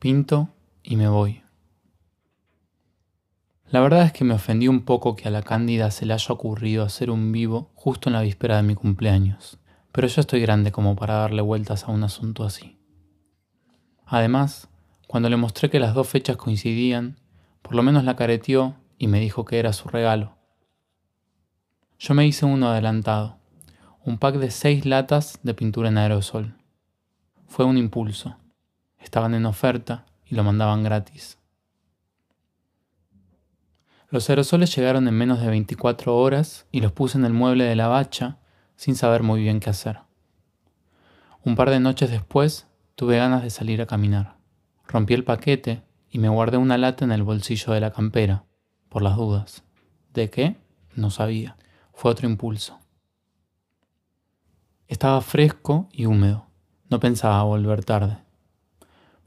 Pinto y me voy. La verdad es que me ofendí un poco que a la Cándida se le haya ocurrido hacer un vivo justo en la víspera de mi cumpleaños, pero yo estoy grande como para darle vueltas a un asunto así. Además, cuando le mostré que las dos fechas coincidían, por lo menos la careteó y me dijo que era su regalo. Yo me hice uno adelantado, un pack de seis latas de pintura en aerosol. Fue un impulso. Estaban en oferta y lo mandaban gratis. Los aerosoles llegaron en menos de 24 horas y los puse en el mueble de la bacha sin saber muy bien qué hacer. Un par de noches después tuve ganas de salir a caminar. Rompí el paquete y me guardé una lata en el bolsillo de la campera, por las dudas. ¿De qué? No sabía. Fue otro impulso. Estaba fresco y húmedo. No pensaba volver tarde.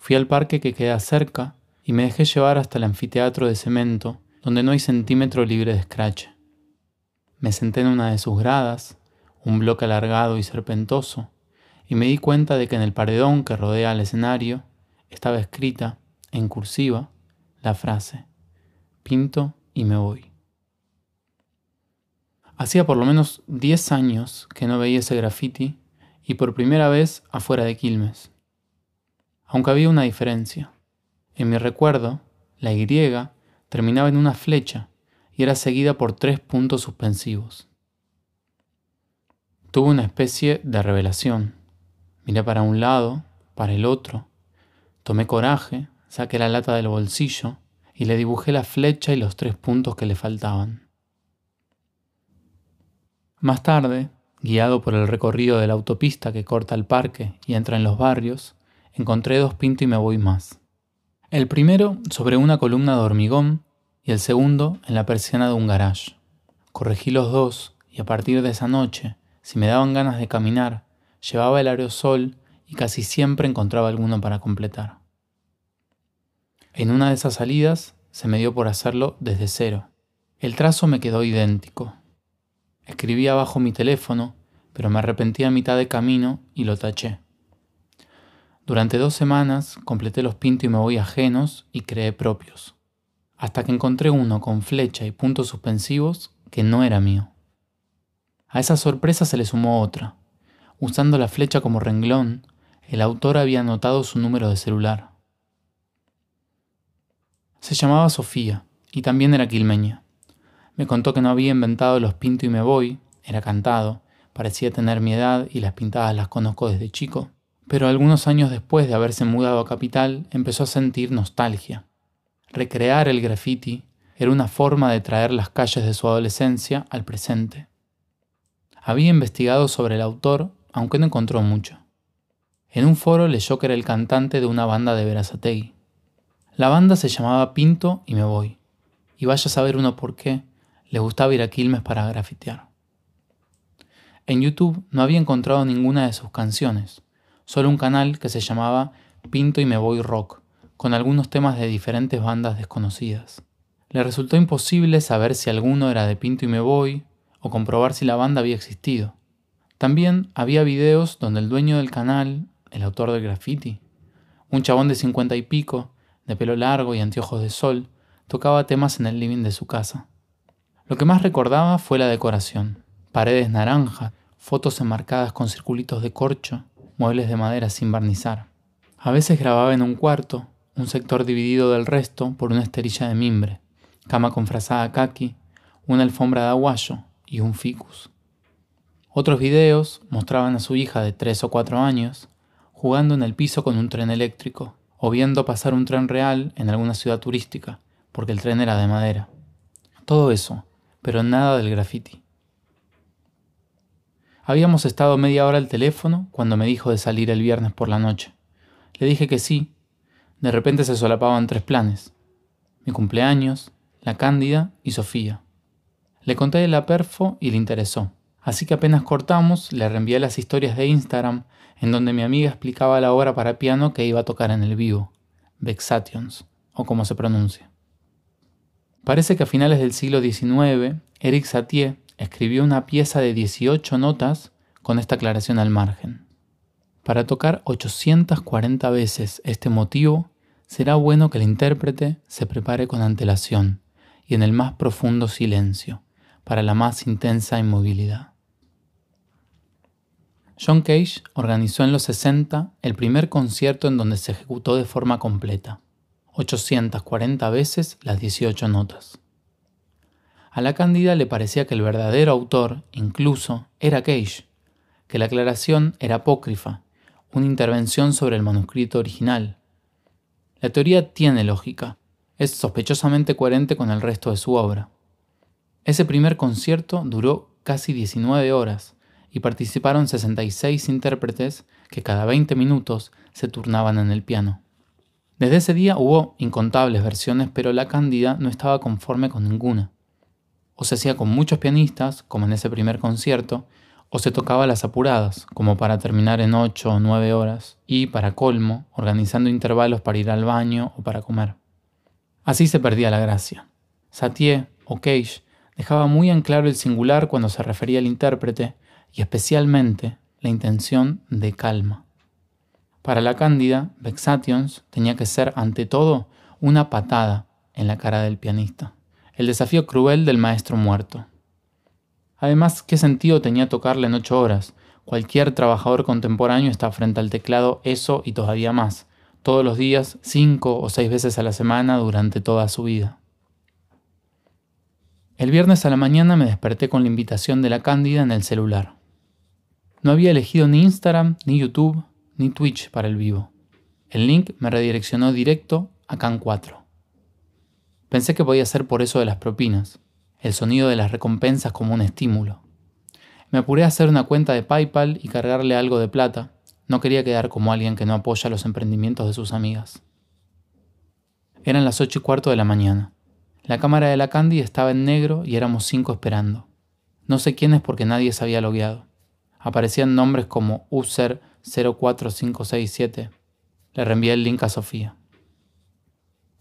Fui al parque que queda cerca y me dejé llevar hasta el anfiteatro de cemento donde no hay centímetro libre de scratch. Me senté en una de sus gradas, un bloque alargado y serpentoso, y me di cuenta de que en el paredón que rodea el escenario estaba escrita, en cursiva, la frase, pinto y me voy. Hacía por lo menos 10 años que no veía ese graffiti y por primera vez afuera de Quilmes. Aunque había una diferencia. En mi recuerdo, la Y terminaba en una flecha y era seguida por tres puntos suspensivos. Tuve una especie de revelación. Miré para un lado, para el otro, tomé coraje, saqué la lata del bolsillo y le dibujé la flecha y los tres puntos que le faltaban. Más tarde, guiado por el recorrido de la autopista que corta el parque y entra en los barrios, encontré dos pinto y me voy más. El primero sobre una columna de hormigón y el segundo en la persiana de un garage. Corregí los dos y a partir de esa noche, si me daban ganas de caminar, llevaba el aerosol y casi siempre encontraba alguno para completar. En una de esas salidas se me dio por hacerlo desde cero. El trazo me quedó idéntico. Escribí abajo mi teléfono, pero me arrepentí a mitad de camino y lo taché. Durante dos semanas completé los pinto y me voy ajenos y creé propios, hasta que encontré uno con flecha y puntos suspensivos que no era mío. A esa sorpresa se le sumó otra. Usando la flecha como renglón, el autor había anotado su número de celular. Se llamaba Sofía y también era quilmeña. Me contó que no había inventado los pinto y me voy, era cantado, parecía tener mi edad y las pintadas las conozco desde chico pero algunos años después de haberse mudado a Capital empezó a sentir nostalgia. Recrear el graffiti era una forma de traer las calles de su adolescencia al presente. Había investigado sobre el autor, aunque no encontró mucho. En un foro leyó que era el cantante de una banda de Verazategui. La banda se llamaba Pinto y me voy. Y vaya a saber uno por qué, le gustaba ir a Quilmes para grafitear. En YouTube no había encontrado ninguna de sus canciones, solo un canal que se llamaba Pinto y Me Voy Rock, con algunos temas de diferentes bandas desconocidas. Le resultó imposible saber si alguno era de Pinto y Me Voy o comprobar si la banda había existido. También había videos donde el dueño del canal, el autor del graffiti, un chabón de cincuenta y pico, de pelo largo y anteojos de sol, tocaba temas en el living de su casa. Lo que más recordaba fue la decoración, paredes naranjas, fotos enmarcadas con circulitos de corcho, muebles de madera sin barnizar. A veces grababa en un cuarto, un sector dividido del resto por una esterilla de mimbre, cama con frazada kaki, una alfombra de aguayo y un ficus. Otros videos mostraban a su hija de tres o cuatro años jugando en el piso con un tren eléctrico o viendo pasar un tren real en alguna ciudad turística, porque el tren era de madera. Todo eso, pero nada del graffiti. Habíamos estado media hora al teléfono cuando me dijo de salir el viernes por la noche. Le dije que sí. De repente se solapaban tres planes. Mi cumpleaños, la Cándida y Sofía. Le conté de la perfo y le interesó. Así que apenas cortamos, le reenvié las historias de Instagram en donde mi amiga explicaba la obra para piano que iba a tocar en el vivo, Vexations, o como se pronuncia. Parece que a finales del siglo XIX, Eric Satie escribió una pieza de 18 notas con esta aclaración al margen. Para tocar 840 veces este motivo será bueno que el intérprete se prepare con antelación y en el más profundo silencio para la más intensa inmovilidad. John Cage organizó en los 60 el primer concierto en donde se ejecutó de forma completa, 840 veces las 18 notas. A la cándida le parecía que el verdadero autor, incluso, era Cage, que la aclaración era apócrifa, una intervención sobre el manuscrito original. La teoría tiene lógica, es sospechosamente coherente con el resto de su obra. Ese primer concierto duró casi 19 horas y participaron 66 intérpretes que cada 20 minutos se turnaban en el piano. Desde ese día hubo incontables versiones, pero la Cándida no estaba conforme con ninguna o se hacía con muchos pianistas, como en ese primer concierto, o se tocaba las apuradas, como para terminar en 8 o 9 horas, y, para colmo, organizando intervalos para ir al baño o para comer. Así se perdía la gracia. Satie o Cage dejaba muy en claro el singular cuando se refería al intérprete y especialmente la intención de calma. Para la cándida, Vexations tenía que ser ante todo una patada en la cara del pianista el desafío cruel del maestro muerto. Además, ¿qué sentido tenía tocarle en ocho horas? Cualquier trabajador contemporáneo está frente al teclado eso y todavía más, todos los días, cinco o seis veces a la semana durante toda su vida. El viernes a la mañana me desperté con la invitación de la Cándida en el celular. No había elegido ni Instagram, ni YouTube, ni Twitch para el vivo. El link me redireccionó directo a CAN 4. Pensé que podía ser por eso de las propinas, el sonido de las recompensas como un estímulo. Me apuré a hacer una cuenta de PayPal y cargarle algo de plata. No quería quedar como alguien que no apoya los emprendimientos de sus amigas. Eran las ocho y cuarto de la mañana. La cámara de la Candy estaba en negro y éramos cinco esperando. No sé quiénes porque nadie se había logueado. Aparecían nombres como user 04567. Le reenvié el link a Sofía.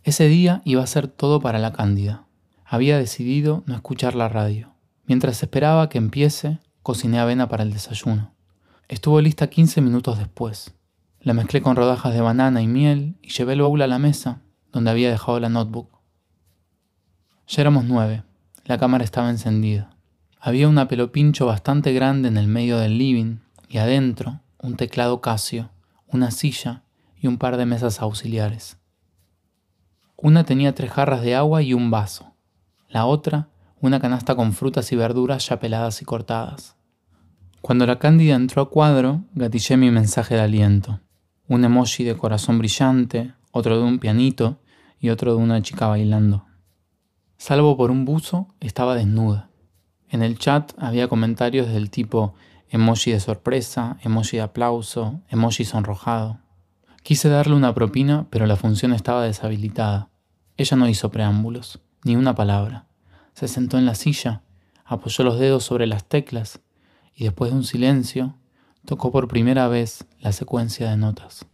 Ese día iba a ser todo para la Cándida. Había decidido no escuchar la radio. Mientras esperaba que empiece, cociné avena para el desayuno. Estuvo lista 15 minutos después. La mezclé con rodajas de banana y miel y llevé el baúl a la mesa, donde había dejado la notebook. Ya éramos nueve. La cámara estaba encendida. Había una pelopincho bastante grande en el medio del living y adentro un teclado Casio, una silla y un par de mesas auxiliares. Una tenía tres jarras de agua y un vaso. La otra, una canasta con frutas y verduras ya peladas y cortadas. Cuando la cándida entró a cuadro, gatillé mi mensaje de aliento. Un emoji de corazón brillante, otro de un pianito y otro de una chica bailando. Salvo por un buzo, estaba desnuda. En el chat había comentarios del tipo emoji de sorpresa, emoji de aplauso, emoji sonrojado. Quise darle una propina, pero la función estaba deshabilitada. Ella no hizo preámbulos, ni una palabra. Se sentó en la silla, apoyó los dedos sobre las teclas y después de un silencio tocó por primera vez la secuencia de notas.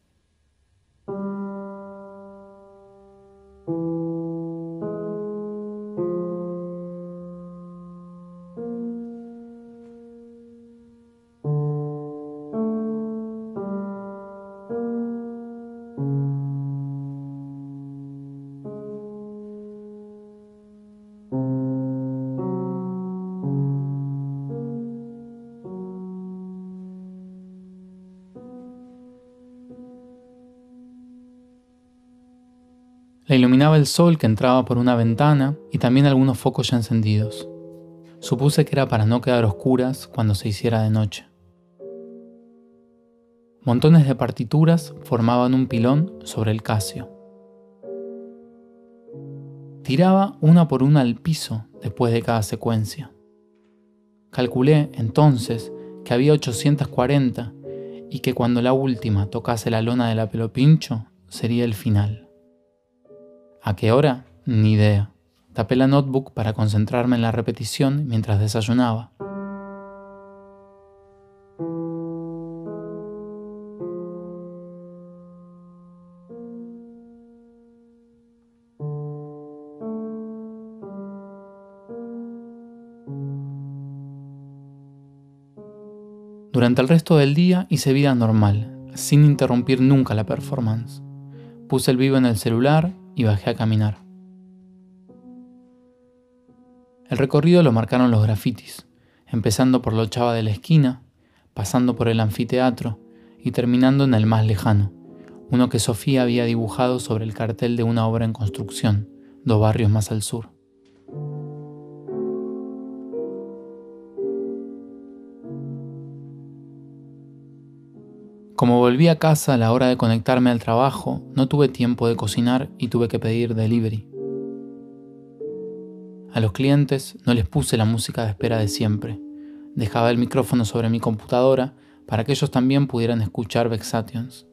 El sol que entraba por una ventana y también algunos focos ya encendidos. Supuse que era para no quedar oscuras cuando se hiciera de noche. Montones de partituras formaban un pilón sobre el casio. Tiraba una por una al piso después de cada secuencia. Calculé entonces que había 840 y que cuando la última tocase la lona de la pelopincho sería el final. ¿A qué hora? Ni idea. Tapé la notebook para concentrarme en la repetición mientras desayunaba. Durante el resto del día hice vida normal, sin interrumpir nunca la performance. Puse el vivo en el celular y bajé a caminar. El recorrido lo marcaron los grafitis, empezando por la ochava de la esquina, pasando por el anfiteatro y terminando en el más lejano, uno que Sofía había dibujado sobre el cartel de una obra en construcción, dos barrios más al sur. Como volví a casa a la hora de conectarme al trabajo, no tuve tiempo de cocinar y tuve que pedir delivery. A los clientes no les puse la música de espera de siempre. Dejaba el micrófono sobre mi computadora para que ellos también pudieran escuchar Vexations.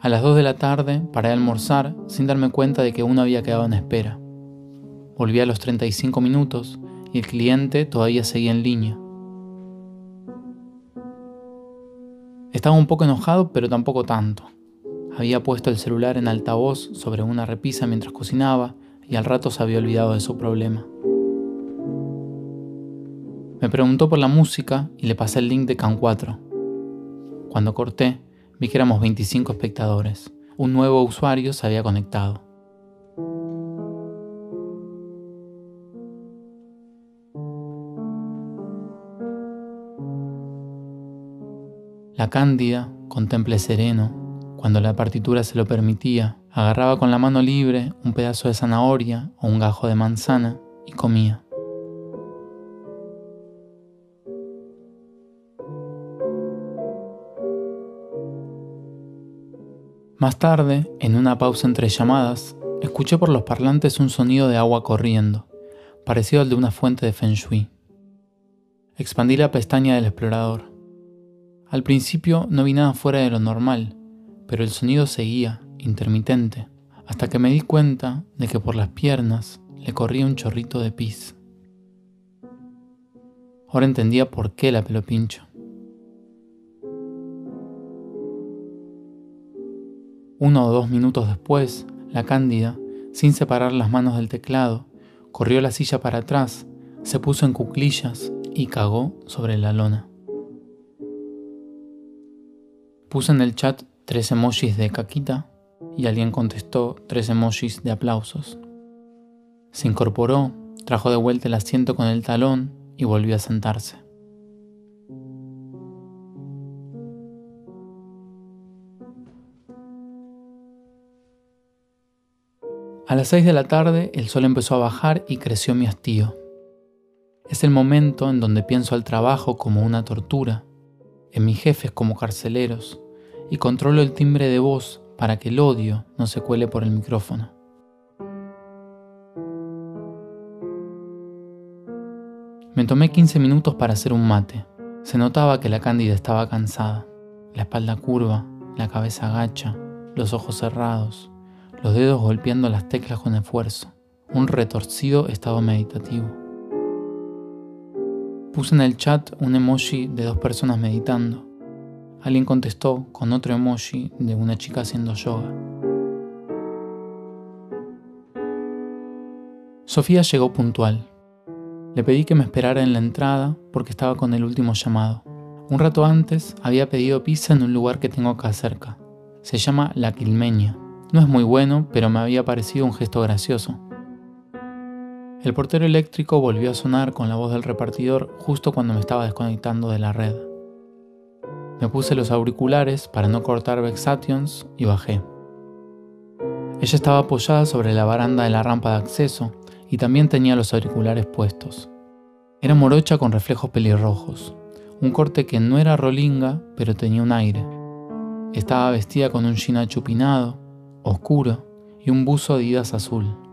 A las 2 de la tarde paré a almorzar sin darme cuenta de que uno había quedado en espera. Volví a los 35 minutos y el cliente todavía seguía en línea. Estaba un poco enojado, pero tampoco tanto. Había puesto el celular en altavoz sobre una repisa mientras cocinaba y al rato se había olvidado de su problema. Me preguntó por la música y le pasé el link de Can 4. Cuando corté, vi que éramos 25 espectadores. Un nuevo usuario se había conectado. La cándida, con temple sereno, cuando la partitura se lo permitía, agarraba con la mano libre un pedazo de zanahoria o un gajo de manzana y comía. Más tarde, en una pausa entre llamadas, escuché por los parlantes un sonido de agua corriendo, parecido al de una fuente de Feng Shui. Expandí la pestaña del explorador. Al principio no vi nada fuera de lo normal, pero el sonido seguía, intermitente, hasta que me di cuenta de que por las piernas le corría un chorrito de pis. Ahora entendía por qué la pelo pincho. Uno o dos minutos después, la cándida, sin separar las manos del teclado, corrió la silla para atrás, se puso en cuclillas y cagó sobre la lona. Puse en el chat tres emojis de caquita y alguien contestó tres emojis de aplausos. Se incorporó, trajo de vuelta el asiento con el talón y volvió a sentarse. A las seis de la tarde el sol empezó a bajar y creció mi hastío. Es el momento en donde pienso al trabajo como una tortura en mis jefes como carceleros y controlo el timbre de voz para que el odio no se cuele por el micrófono. Me tomé 15 minutos para hacer un mate. Se notaba que la cándida estaba cansada, la espalda curva, la cabeza agacha, los ojos cerrados, los dedos golpeando las teclas con esfuerzo, un retorcido estado meditativo. Puse en el chat un emoji de dos personas meditando. Alguien contestó con otro emoji de una chica haciendo yoga. Sofía llegó puntual. Le pedí que me esperara en la entrada porque estaba con el último llamado. Un rato antes había pedido pizza en un lugar que tengo acá cerca. Se llama La Quilmeña. No es muy bueno, pero me había parecido un gesto gracioso. El portero eléctrico volvió a sonar con la voz del repartidor justo cuando me estaba desconectando de la red. Me puse los auriculares para no cortar Vexations y bajé. Ella estaba apoyada sobre la baranda de la rampa de acceso y también tenía los auriculares puestos. Era morocha con reflejos pelirrojos, un corte que no era rolinga, pero tenía un aire. Estaba vestida con un jean achupinado, oscuro, y un buzo Adidas azul.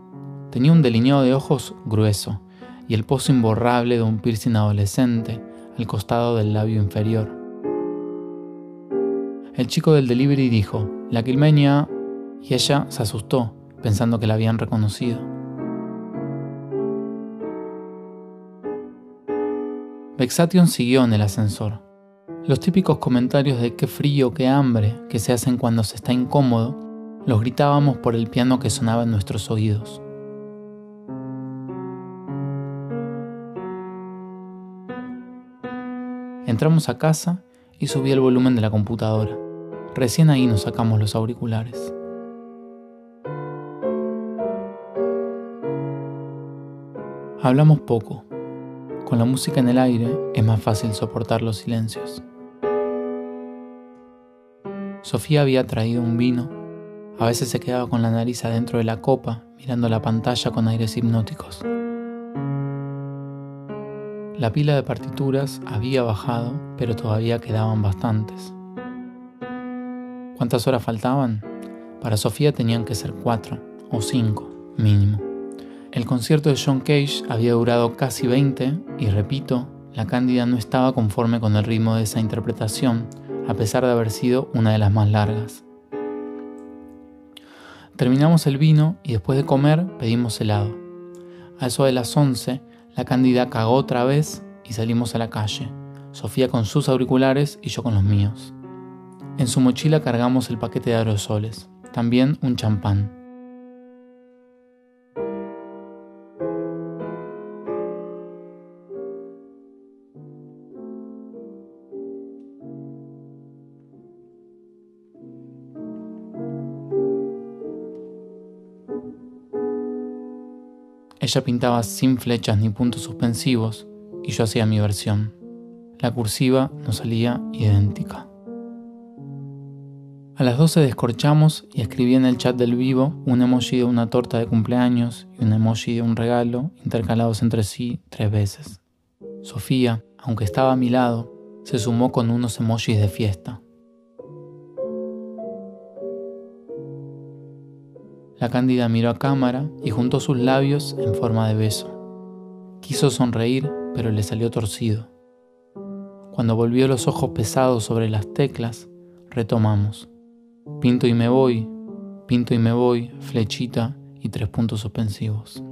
Tenía un delineado de ojos grueso y el pozo imborrable de un piercing adolescente al costado del labio inferior. El chico del delivery dijo, la quilmeña, y ella se asustó, pensando que la habían reconocido. Vexation siguió en el ascensor. Los típicos comentarios de qué frío, qué hambre que se hacen cuando se está incómodo, los gritábamos por el piano que sonaba en nuestros oídos. Entramos a casa y subí el volumen de la computadora. Recién ahí nos sacamos los auriculares. Hablamos poco. Con la música en el aire es más fácil soportar los silencios. Sofía había traído un vino. A veces se quedaba con la nariz adentro de la copa, mirando la pantalla con aires hipnóticos. La pila de partituras había bajado, pero todavía quedaban bastantes. ¿Cuántas horas faltaban? Para Sofía tenían que ser cuatro o cinco, mínimo. El concierto de John Cage había durado casi 20 y repito, la Cándida no estaba conforme con el ritmo de esa interpretación, a pesar de haber sido una de las más largas. Terminamos el vino y después de comer pedimos helado. A eso de las 11 la cándida cagó otra vez y salimos a la calle, Sofía con sus auriculares y yo con los míos. En su mochila cargamos el paquete de aerosoles, también un champán. Ella pintaba sin flechas ni puntos suspensivos y yo hacía mi versión. La cursiva nos salía idéntica. A las 12 descorchamos y escribí en el chat del vivo un emoji de una torta de cumpleaños y un emoji de un regalo intercalados entre sí tres veces. Sofía, aunque estaba a mi lado, se sumó con unos emojis de fiesta. La cándida miró a cámara y juntó sus labios en forma de beso. Quiso sonreír, pero le salió torcido. Cuando volvió los ojos pesados sobre las teclas, retomamos. Pinto y me voy, pinto y me voy, flechita y tres puntos suspensivos.